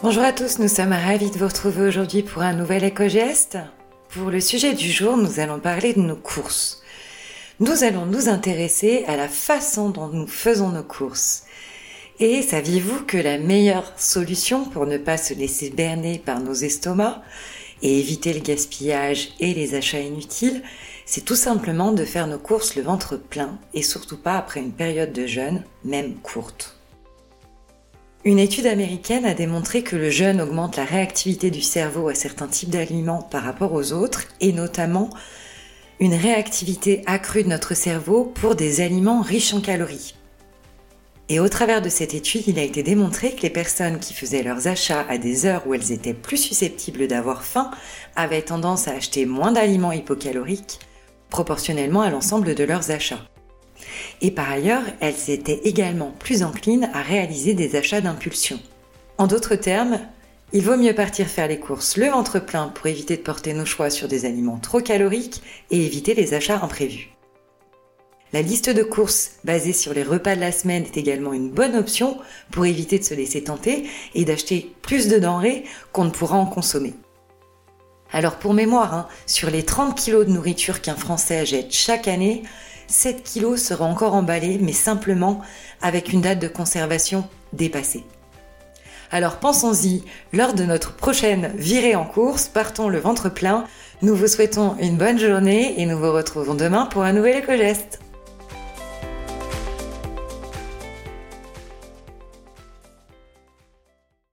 Bonjour à tous, nous sommes ravis de vous retrouver aujourd'hui pour un nouvel éco-geste. Pour le sujet du jour, nous allons parler de nos courses. Nous allons nous intéresser à la façon dont nous faisons nos courses. Et saviez-vous que la meilleure solution pour ne pas se laisser berner par nos estomacs et éviter le gaspillage et les achats inutiles, c'est tout simplement de faire nos courses le ventre plein et surtout pas après une période de jeûne, même courte? Une étude américaine a démontré que le jeûne augmente la réactivité du cerveau à certains types d'aliments par rapport aux autres, et notamment une réactivité accrue de notre cerveau pour des aliments riches en calories. Et au travers de cette étude, il a été démontré que les personnes qui faisaient leurs achats à des heures où elles étaient plus susceptibles d'avoir faim avaient tendance à acheter moins d'aliments hypocaloriques proportionnellement à l'ensemble de leurs achats. Et par ailleurs, elles étaient également plus enclines à réaliser des achats d'impulsion. En d'autres termes, il vaut mieux partir faire les courses le ventre plein pour éviter de porter nos choix sur des aliments trop caloriques et éviter les achats imprévus. La liste de courses basée sur les repas de la semaine est également une bonne option pour éviter de se laisser tenter et d'acheter plus de denrées qu'on ne pourra en consommer. Alors pour mémoire, hein, sur les 30 kilos de nourriture qu'un Français achète chaque année, 7 kilos sera encore emballés, mais simplement avec une date de conservation dépassée. Alors pensons-y, lors de notre prochaine virée en course, partons le ventre plein. Nous vous souhaitons une bonne journée et nous vous retrouvons demain pour un nouvel éco-geste.